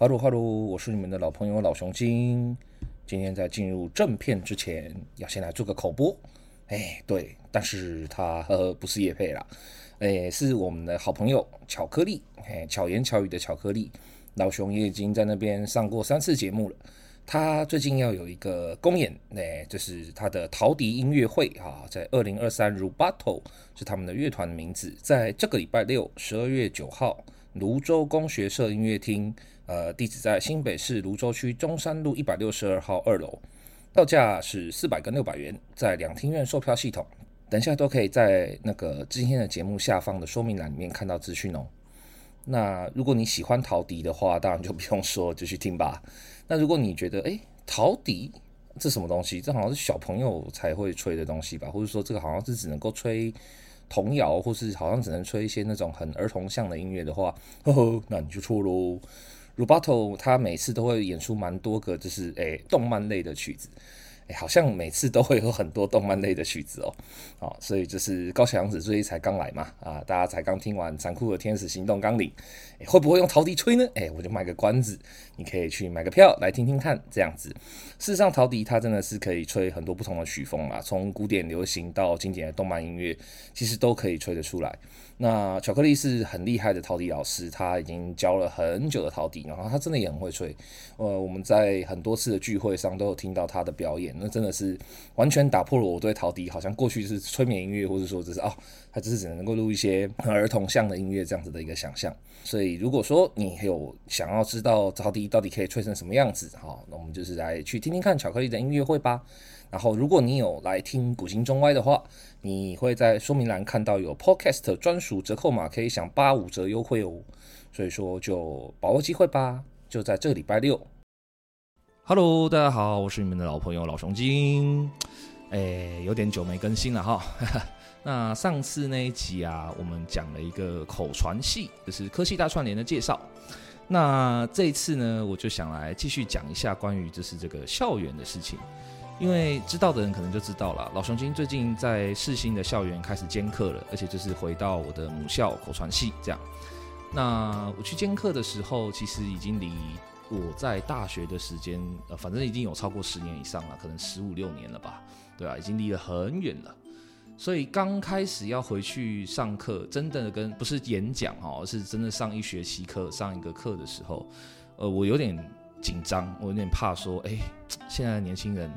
哈喽哈喽，我是你们的老朋友老熊精。今天在进入正片之前，要先来做个口播。哎，对，但是他呵呵不是业配啦，哎，是我们的好朋友巧克力，哎，巧言巧语的巧克力。老熊也已经在那边上过三次节目了。他最近要有一个公演，哎，就是他的陶笛音乐会啊，在二零二三 Rubato 是他们的乐团的名字，在这个礼拜六十二月九号，芦洲功学社音乐厅。呃，地址在新北市芦洲区中山路一百六十二号二楼，票价是四百跟六百元，在两厅院售票系统，等一下都可以在那个今天的节目下方的说明栏里面看到资讯哦。那如果你喜欢陶笛的话，当然就不用说，就去听吧。那如果你觉得，哎，陶笛这什么东西？这好像是小朋友才会吹的东西吧？或者说这个好像是只能够吹童谣，或是好像只能吹一些那种很儿童向的音乐的话，呵呵，那你就错喽。Rubato 他每次都会演出蛮多个，就是诶、动漫类的曲子。诶好像每次都会有很多动漫类的曲子哦，好，所以就是高桥洋子最近才刚来嘛，啊，大家才刚听完《残酷的天使行动纲领》，会不会用陶笛吹呢？哎，我就卖个关子，你可以去买个票来听听看，这样子。事实上，陶笛它真的是可以吹很多不同的曲风啦，从古典流行到经典的动漫音乐，其实都可以吹得出来。那巧克力是很厉害的陶笛老师，他已经教了很久的陶笛，然后他真的也很会吹。呃，我们在很多次的聚会上都有听到他的表演。那真的是完全打破了我对陶笛好像过去是催眠音乐，或者说只是哦，他只是只能够录一些儿童向的音乐这样子的一个想象。所以如果说你有想要知道陶笛到底可以吹成什么样子，好，那我们就是来去听听看巧克力的音乐会吧。然后如果你有来听古今中外的话，你会在说明栏看到有 Podcast 专属折扣码，可以享八五折优惠哦。所以说就把握机会吧，就在这个礼拜六。Hello，大家好，我是你们的老朋友老熊精，哎，有点久没更新了哈。那上次那一集啊，我们讲了一个口传戏，就是科技大串联的介绍。那这一次呢，我就想来继续讲一下关于就是这个校园的事情，因为知道的人可能就知道了，老熊精最近在世新的校园开始兼课了，而且就是回到我的母校口传系这样。那我去兼课的时候，其实已经离。我在大学的时间，呃，反正已经有超过十年以上了，可能十五六年了吧，对啊，已经离得很远了。所以刚开始要回去上课，真的跟不是演讲哦，是真的上一学期课，上一个课的时候，呃，我有点紧张，我有点怕说，哎，现在的年轻人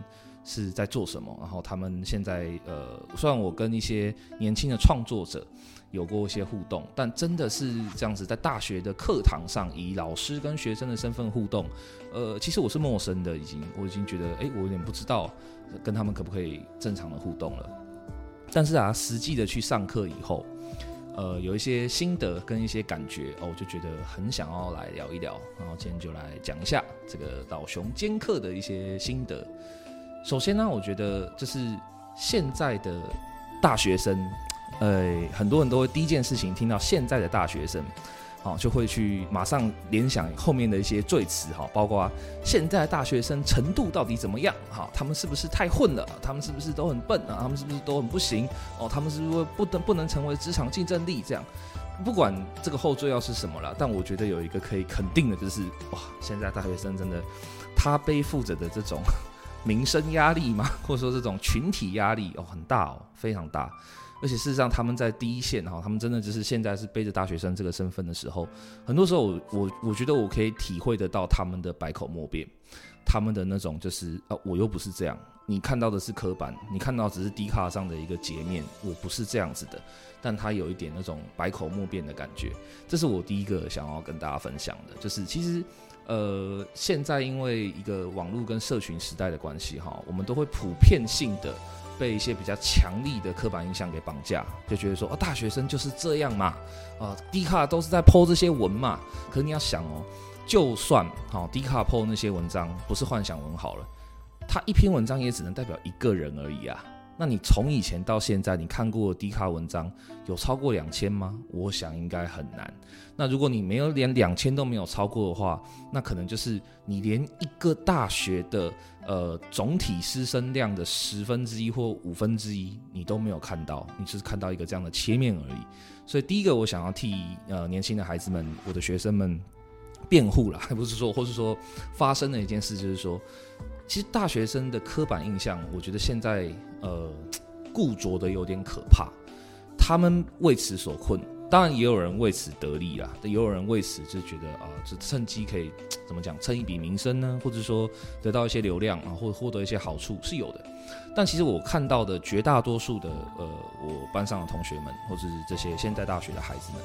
是在做什么？然后他们现在，呃，虽然我跟一些年轻的创作者。有过一些互动，但真的是这样子，在大学的课堂上，以老师跟学生的身份互动，呃，其实我是陌生的，已经，我已经觉得，哎，我有点不知道跟他们可不可以正常的互动了。但是啊，实际的去上课以后，呃，有一些心得跟一些感觉，哦，我就觉得很想要来聊一聊，然后今天就来讲一下这个老熊兼课的一些心得。首先呢，我觉得就是现在的大学生。呃，很多人都会第一件事情听到现在的大学生，好，就会去马上联想后面的一些罪词，哈，包括现在大学生程度到底怎么样，哈，他们是不是太混了？他们是不是都很笨啊？他们是不是都很不行？哦，他们是不是不能不能成为职场竞争力？这样，不管这个后缀要是什么了，但我觉得有一个可以肯定的就是，哇，现在大学生真的，他背负着的这种 名声压力嘛，或者说这种群体压力哦，很大哦，非常大。而且事实上，他们在第一线哈，他们真的就是现在是背着大学生这个身份的时候，很多时候我我觉得我可以体会得到他们的百口莫辩，他们的那种就是啊，我又不是这样，你看到的是刻板，你看到只是低卡上的一个截面，我不是这样子的，但他有一点那种百口莫辩的感觉，这是我第一个想要跟大家分享的，就是其实呃，现在因为一个网络跟社群时代的关系哈，我们都会普遍性的。被一些比较强力的刻板印象给绑架，就觉得说，哦，大学生就是这样嘛，啊，D 卡都是在 po 这些文嘛。可你要想哦，就算好 D 卡 po 那些文章不是幻想文好了，他一篇文章也只能代表一个人而已啊。那你从以前到现在，你看过的 D 卡文章有超过两千吗？我想应该很难。那如果你没有连两千都没有超过的话，那可能就是你连一个大学的呃总体师生量的十分之一或五分之一你都没有看到，你只是看到一个这样的切面而已。所以第一个我想要替呃年轻的孩子们，我的学生们辩护了，还不是说，或是说发生的一件事，就是说，其实大学生的刻板印象，我觉得现在呃固着的有点可怕，他们为此所困。当然也有人为此得利啊，也有人为此就觉得啊，就趁机可以怎么讲，蹭一笔名声呢，或者说得到一些流量啊，或获得一些好处是有的。但其实我看到的绝大多数的呃，我班上的同学们，或者是这些现在大学的孩子们，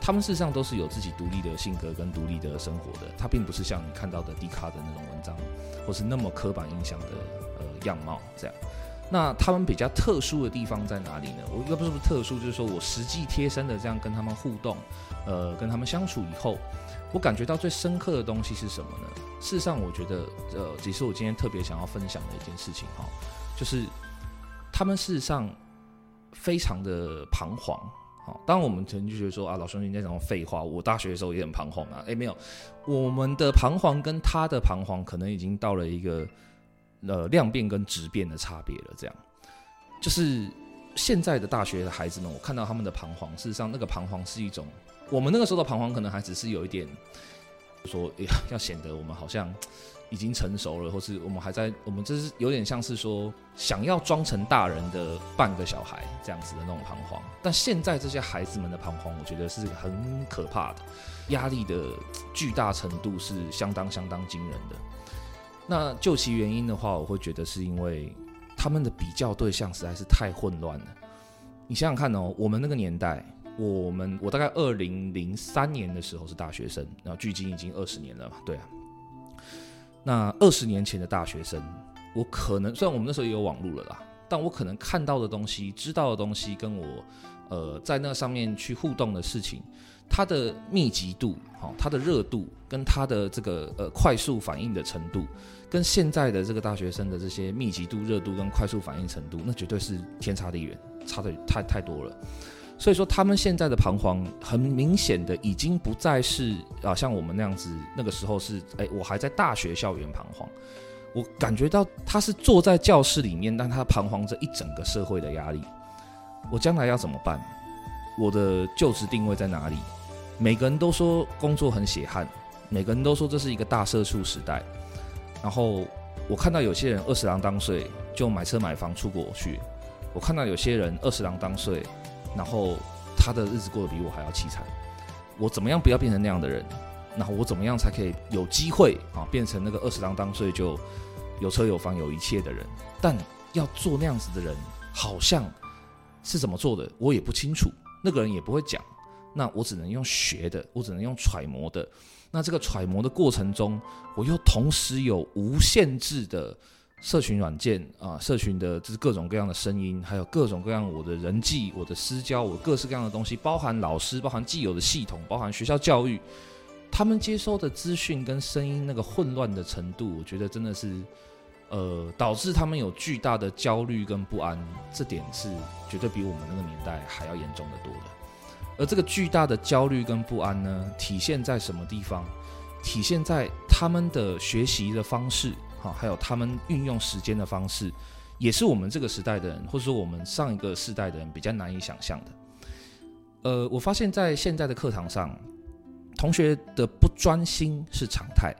他们事实上都是有自己独立的性格跟独立的生活的。他并不是像你看到的 D 卡的那种文章，或是那么刻板印象的呃样貌这样。那他们比较特殊的地方在哪里呢？我又不是不特殊，就是说我实际贴身的这样跟他们互动，呃，跟他们相处以后，我感觉到最深刻的东西是什么呢？事实上，我觉得，呃，也是我今天特别想要分享的一件事情哈，就是他们事实上非常的彷徨。好，当我们曾经就觉得说啊，老兄弟那种废话，我大学的时候也很彷徨啊。诶，没有，我们的彷徨跟他的彷徨可能已经到了一个。呃，量变跟质变的差别了，这样就是现在的大学的孩子们，我看到他们的彷徨，事实上那个彷徨是一种，我们那个时候的彷徨可能还只是有一点，说要，要显得我们好像已经成熟了，或是我们还在，我们这是有点像是说想要装成大人的半个小孩这样子的那种彷徨。但现在这些孩子们的彷徨，我觉得是很可怕的，压力的巨大程度是相当相当惊人的。那究其原因的话，我会觉得是因为他们的比较对象实在是太混乱了。你想想看哦，我们那个年代，我们我大概二零零三年的时候是大学生，然后距今已经二十年了嘛，对啊。那二十年前的大学生，我可能虽然我们那时候也有网络了啦，但我可能看到的东西、知道的东西，跟我呃在那上面去互动的事情。它的密集度，好，它的热度跟它的这个呃快速反应的程度，跟现在的这个大学生的这些密集度、热度跟快速反应程度，那绝对是天差地远，差的太太多了。所以说，他们现在的彷徨，很明显的已经不再是啊，像我们那样子，那个时候是，哎，我还在大学校园彷徨，我感觉到他是坐在教室里面，但他彷徨着一整个社会的压力。我将来要怎么办？我的就职定位在哪里？每个人都说工作很血汗，每个人都说这是一个大社畜时代。然后我看到有些人二十郎当岁就买车买房出国去，我看到有些人二十郎当岁，然后他的日子过得比我还要凄惨。我怎么样不要变成那样的人？然后我怎么样才可以有机会啊变成那个二十郎当岁就有车有房有一切的人？但要做那样子的人，好像是怎么做的，我也不清楚，那个人也不会讲。那我只能用学的，我只能用揣摩的。那这个揣摩的过程中，我又同时有无限制的社群软件啊，社群的就是各种各样的声音，还有各种各样我的人际、我的私交、我各式各样的东西，包含老师、包含既有的系统、包含学校教育，他们接收的资讯跟声音那个混乱的程度，我觉得真的是，呃，导致他们有巨大的焦虑跟不安。这点是绝对比我们那个年代还要严重的多的。而这个巨大的焦虑跟不安呢，体现在什么地方？体现在他们的学习的方式，哈，还有他们运用时间的方式，也是我们这个时代的人，或者说我们上一个世代的人比较难以想象的。呃，我发现，在现在的课堂上，同学的不专心是常态，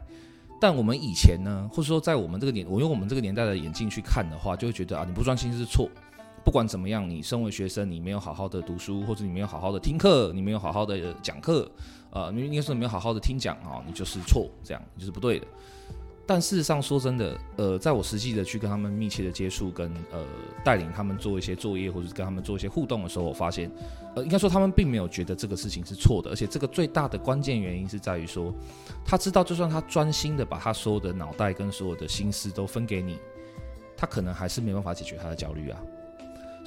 但我们以前呢，或者说在我们这个年，我用我们这个年代的眼镜去看的话，就会觉得啊，你不专心是错。不管怎么样，你身为学生，你没有好好的读书，或者你没有好好的听课，你没有好好的讲课，呃，你应该说你没有好好的听讲啊，你就是错，这样就是不对的。但事实上，说真的，呃，在我实际的去跟他们密切的接触，跟呃带领他们做一些作业，或者跟他们做一些互动的时候，我发现，呃，应该说他们并没有觉得这个事情是错的，而且这个最大的关键原因是在于说，他知道，就算他专心的把他所有的脑袋跟所有的心思都分给你，他可能还是没办法解决他的焦虑啊。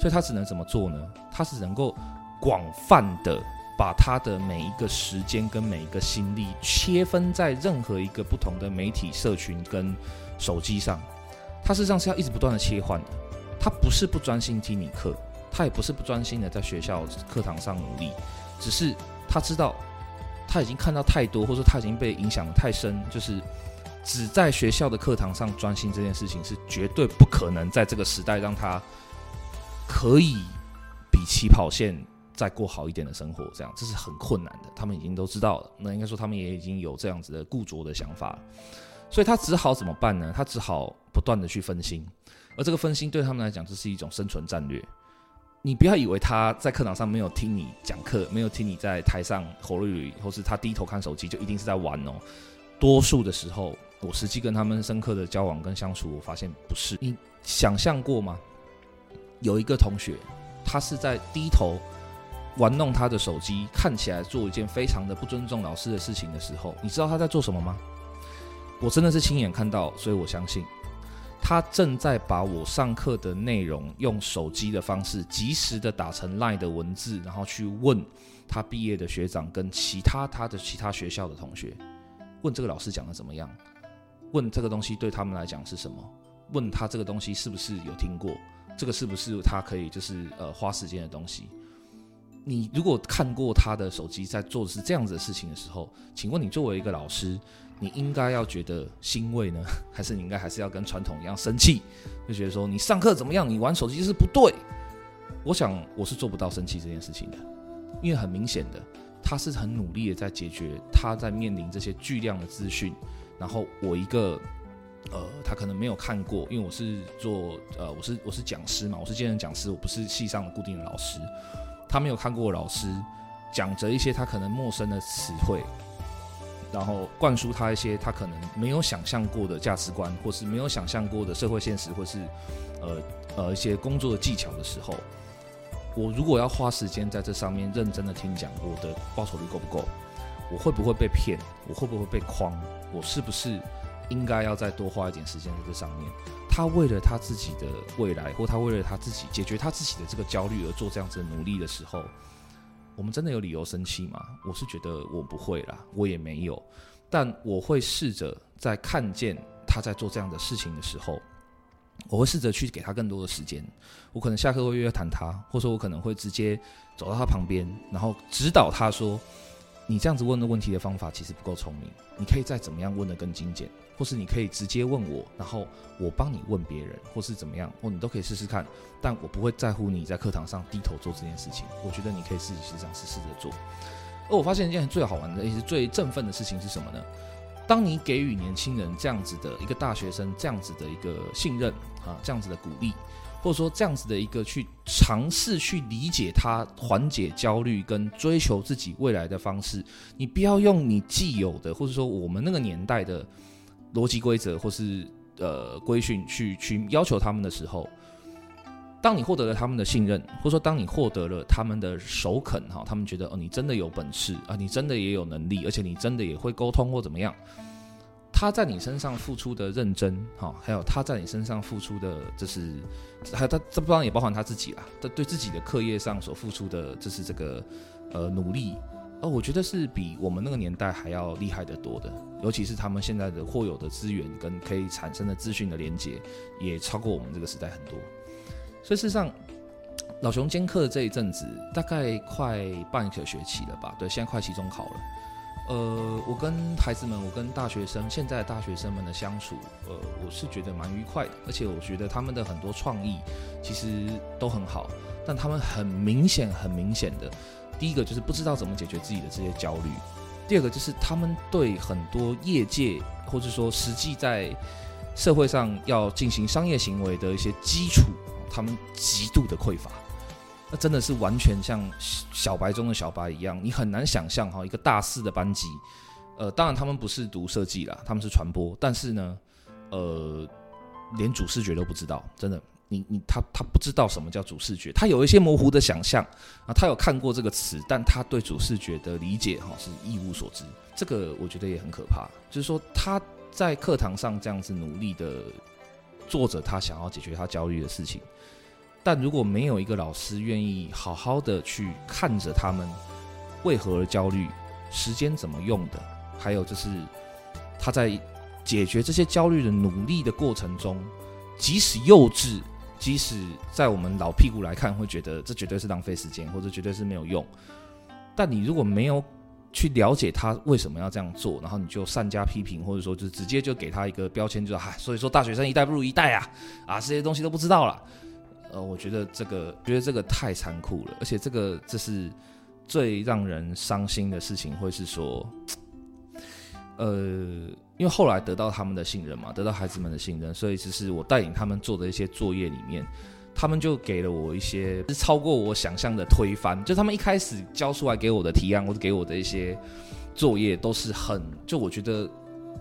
所以他只能怎么做呢？他是能够广泛的把他的每一个时间跟每一个心力切分在任何一个不同的媒体社群跟手机上。他事实上是要一直不断的切换的。他不是不专心听你课，他也不是不专心的在学校课堂上努力，只是他知道他已经看到太多，或者说他已经被影响得太深，就是只在学校的课堂上专心这件事情是绝对不可能在这个时代让他。可以比起跑线再过好一点的生活，这样这是很困难的。他们已经都知道了，那应该说他们也已经有这样子的固着的想法，所以他只好怎么办呢？他只好不断的去分心，而这个分心对他们来讲，这是一种生存战略。你不要以为他在课堂上没有听你讲课，没有听你在台上吼噜噜，或是他低头看手机，就一定是在玩哦。多数的时候，我实际跟他们深刻的交往跟相处，我发现不是。你想象过吗？有一个同学，他是在低头玩弄他的手机，看起来做一件非常的不尊重老师的事情的时候，你知道他在做什么吗？我真的是亲眼看到，所以我相信。他正在把我上课的内容用手机的方式，及时的打成 LINE 的文字，然后去问他毕业的学长跟其他他的其他学校的同学，问这个老师讲的怎么样，问这个东西对他们来讲是什么，问他这个东西是不是有听过，这个是不是他可以就是呃花时间的东西。你如果看过他的手机在做的是这样子的事情的时候，请问你作为一个老师，你应该要觉得欣慰 呢，还是你应该还是要跟传统一样生气？就觉得说你上课怎么样，你玩手机是不对。我想我是做不到生气这件事情的，因为很明显的，他是很努力的在解决他在面临这些巨量的资讯，然后我一个呃，他可能没有看过，因为我是做呃，我是我是讲师嘛，我是兼任讲师，我不是系上的固定的老师，他没有看过老师讲着一些他可能陌生的词汇。然后灌输他一些他可能没有想象过的价值观，或是没有想象过的社会现实，或是呃呃一些工作的技巧的时候，我如果要花时间在这上面认真的听讲，我的报酬率够不够？我会不会被骗？我会不会被诓？我是不是应该要再多花一点时间在这上面？他为了他自己的未来，或他为了他自己解决他自己的这个焦虑而做这样子的努力的时候。我们真的有理由生气吗？我是觉得我不会啦，我也没有，但我会试着在看见他在做这样的事情的时候，我会试着去给他更多的时间。我可能下课会约谈他，或者说我可能会直接走到他旁边，然后指导他说：“你这样子问的问题的方法其实不够聪明，你可以再怎么样问得更精简。”或是你可以直接问我，然后我帮你问别人，或是怎么样，或你都可以试试看。但我不会在乎你在课堂上低头做这件事情。我觉得你可以自己实际上试试着做。而我发现一件最好玩的，也是最振奋的事情是什么呢？当你给予年轻人这样子的一个大学生这样子的一个信任啊，这样子的鼓励，或者说这样子的一个去尝试去理解他、缓解焦虑跟追求自己未来的方式，你不要用你既有的，或者说我们那个年代的。逻辑规则或是呃规训去去要求他们的时候，当你获得了他们的信任，或者说当你获得了他们的首肯哈，他们觉得哦你真的有本事啊，你真的也有能力，而且你真的也会沟通或怎么样，他在你身上付出的认真哈，还有他在你身上付出的，就是还有他这不当然也包含他自己啦，他对自己的课业上所付出的，就是这个呃努力。哦，我觉得是比我们那个年代还要厉害得多的，尤其是他们现在的或有的资源跟可以产生的资讯的连接，也超过我们这个时代很多。所以事实上，老熊兼课这一阵子大概快半个学期了吧？对，现在快期中考了。呃，我跟孩子们，我跟大学生，现在的大学生们的相处，呃，我是觉得蛮愉快的，而且我觉得他们的很多创意其实都很好，但他们很明显、很明显的。第一个就是不知道怎么解决自己的这些焦虑，第二个就是他们对很多业界或者说实际在社会上要进行商业行为的一些基础，他们极度的匮乏。那真的是完全像小白中的小白一样，你很难想象哈，一个大四的班级，呃，当然他们不是读设计啦，他们是传播，但是呢，呃，连主视觉都不知道，真的。你你他他不知道什么叫主视觉，他有一些模糊的想象啊，他有看过这个词，但他对主视觉的理解哈是一无所知，这个我觉得也很可怕。就是说他在课堂上这样子努力的做着他想要解决他焦虑的事情，但如果没有一个老师愿意好好的去看着他们为何而焦虑，时间怎么用的，还有就是他在解决这些焦虑的努力的过程中，即使幼稚。即使在我们老屁股来看，会觉得这绝对是浪费时间，或者绝对是没有用。但你如果没有去了解他为什么要这样做，然后你就善加批评，或者说就直接就给他一个标签，就是哈，所以说大学生一代不如一代啊，啊，这些东西都不知道了。呃，我觉得这个，觉得这个太残酷了，而且这个这是最让人伤心的事情，会是说，呃，因为后来得到他们的信任嘛，得到孩子们的信任，所以只是我带领他们做的一些作业里面，他们就给了我一些是超过我想象的推翻，就他们一开始交出来给我的提案或者给我的一些作业都是很，就我觉得。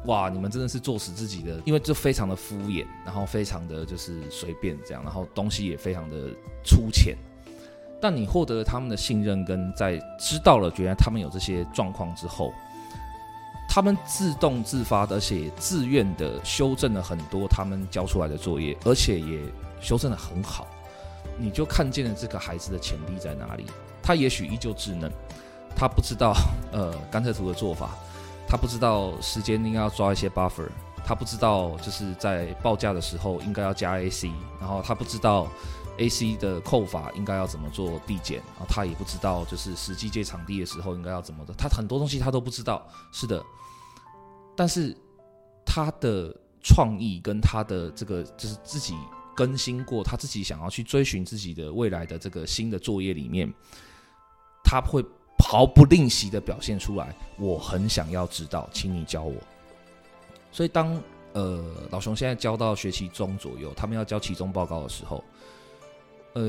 哇，你们真的是做死自己的，因为这非常的敷衍，然后非常的就是随便这样，然后东西也非常的粗浅。但你获得了他们的信任，跟在知道了原来他们有这些状况之后，他们自动自发的，而且自愿的修正了很多他们交出来的作业，而且也修正得很好。你就看见了这个孩子的潜力在哪里。他也许依旧稚嫩，他不知道呃甘特图的做法。他不知道时间应该要抓一些 buffer，他不知道就是在报价的时候应该要加 AC，然后他不知道 AC 的扣法应该要怎么做递减，然后他也不知道就是实际借场地的时候应该要怎么的，他很多东西他都不知道。是的，但是他的创意跟他的这个就是自己更新过，他自己想要去追寻自己的未来的这个新的作业里面，他会。毫不吝惜的表现出来，我很想要知道，请你教我。所以当呃老熊现在教到学期中左右，他们要交期中报告的时候，呃，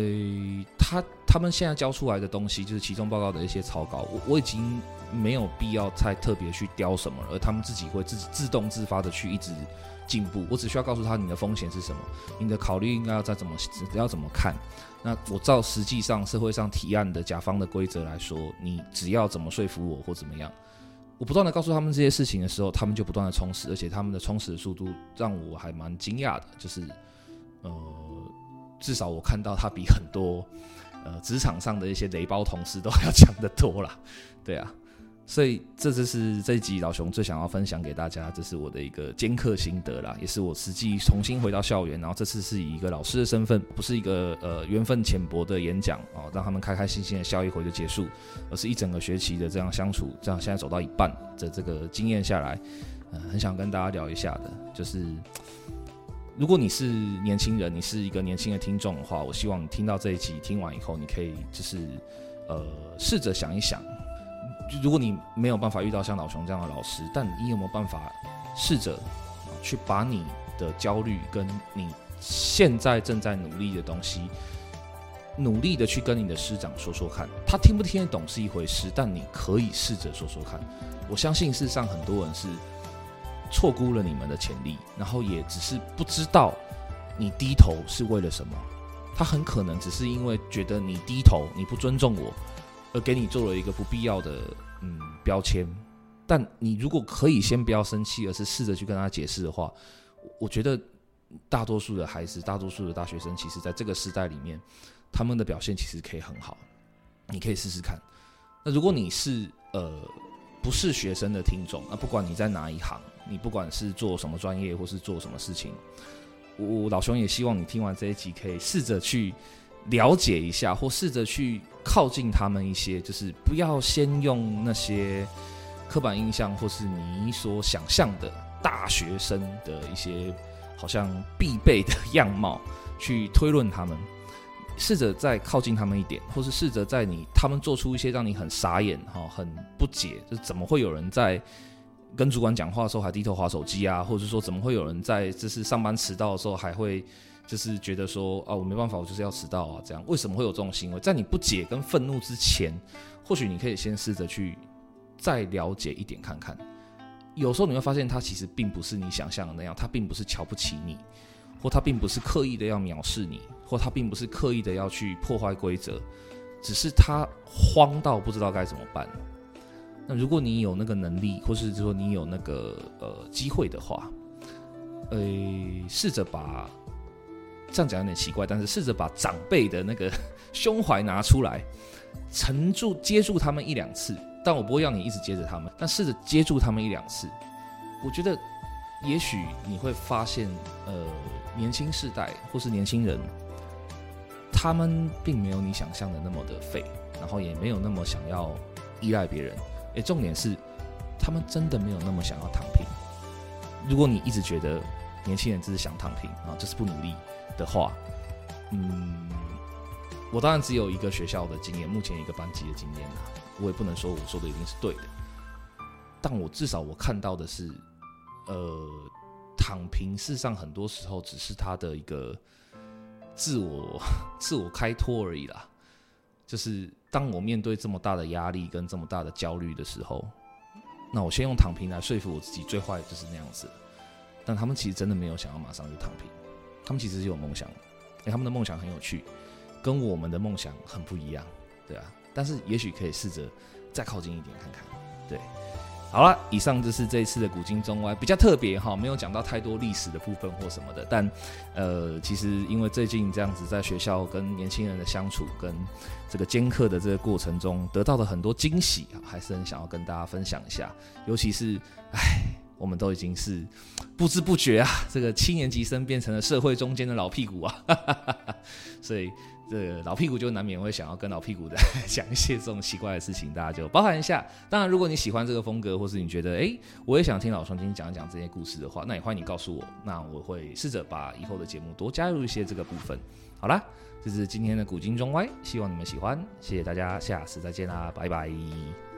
他他们现在交出来的东西就是期中报告的一些草稿，我我已经没有必要再特别去雕什么了，而他们自己会自自动自发的去一直进步。我只需要告诉他你的风险是什么，你的考虑应该要再怎么要怎么看。那我照实际上社会上提案的甲方的规则来说，你只要怎么说服我或怎么样，我不断的告诉他们这些事情的时候，他们就不断的充实，而且他们的充实的速度让我还蛮惊讶的，就是呃，至少我看到他比很多呃职场上的一些雷包同事都要强得多啦，对啊。所以这就是这一集老熊最想要分享给大家，这是我的一个兼课心得啦，也是我实际重新回到校园，然后这次是以一个老师的身份，不是一个呃缘分浅薄的演讲哦，让他们开开心心的笑一回就结束，而是一整个学期的这样相处，这样现在走到一半的这个经验下来，呃，很想跟大家聊一下的，就是如果你是年轻人，你是一个年轻的听众的话，我希望你听到这一集听完以后，你可以就是呃试着想一想。如果你没有办法遇到像老熊这样的老师，但你有没有办法试着去把你的焦虑跟你现在正在努力的东西，努力的去跟你的师长说说看，他听不听得懂是一回事，但你可以试着说说看。我相信世上很多人是错估了你们的潜力，然后也只是不知道你低头是为了什么。他很可能只是因为觉得你低头，你不尊重我。而给你做了一个不必要的嗯标签，但你如果可以先不要生气，而是试着去跟他解释的话，我觉得大多数的孩子，大多数的大学生，其实在这个时代里面，他们的表现其实可以很好。你可以试试看。那如果你是呃不是学生的听众，那不管你在哪一行，你不管是做什么专业或是做什么事情，我老熊也希望你听完这一集，可以试着去了解一下，或试着去。靠近他们一些，就是不要先用那些刻板印象或是你所想象的大学生的一些好像必备的样貌去推论他们，试着再靠近他们一点，或是试着在你他们做出一些让你很傻眼哈、很不解，就是怎么会有人在跟主管讲话的时候还低头滑手机啊，或者说怎么会有人在就是上班迟到的时候还会。就是觉得说啊，我没办法，我就是要迟到啊，这样为什么会有这种行为？在你不解跟愤怒之前，或许你可以先试着去再了解一点看看。有时候你会发现，他其实并不是你想象的那样，他并不是瞧不起你，或他并不是刻意的要藐视你，或他并不是刻意的要去破坏规则，只是他慌到不知道该怎么办。那如果你有那个能力，或是说你有那个呃机会的话，呃，试着把。这样讲有点奇怪，但是试着把长辈的那个 胸怀拿出来，沉住接住他们一两次，但我不会让你一直接着他们，但试着接住他们一两次，我觉得也许你会发现，呃，年轻世代或是年轻人，他们并没有你想象的那么的废，然后也没有那么想要依赖别人，诶，重点是他们真的没有那么想要躺平。如果你一直觉得年轻人只是想躺平啊，就是不努力。的话，嗯，我当然只有一个学校的经验，目前一个班级的经验啦，我也不能说我说的一定是对的，但我至少我看到的是，呃，躺平事实上很多时候只是他的一个自我 自我开脱而已啦。就是当我面对这么大的压力跟这么大的焦虑的时候，那我先用躺平来说服我自己，最坏就是那样子。但他们其实真的没有想要马上就躺平，他们其实是有梦想，哎，他们的梦想很有趣。跟我们的梦想很不一样，对啊，但是也许可以试着再靠近一点看看，对。好了，以上就是这一次的古今中外，比较特别哈，没有讲到太多历史的部分或什么的。但呃，其实因为最近这样子在学校跟年轻人的相处，跟这个兼课的这个过程中，得到了很多惊喜啊，还是很想要跟大家分享一下。尤其是，哎，我们都已经是 不知不觉啊，这个七年级生变成了社会中间的老屁股啊，哈哈哈，所以。这个老屁股就难免会想要跟老屁股的 讲一些这种奇怪的事情，大家就包涵一下。当然，如果你喜欢这个风格，或是你觉得诶，我也想听老双金讲一讲这些故事的话，那也欢迎你告诉我，那我会试着把以后的节目多加入一些这个部分。好啦，这是今天的古今中外，希望你们喜欢，谢谢大家，下次再见啦，拜拜。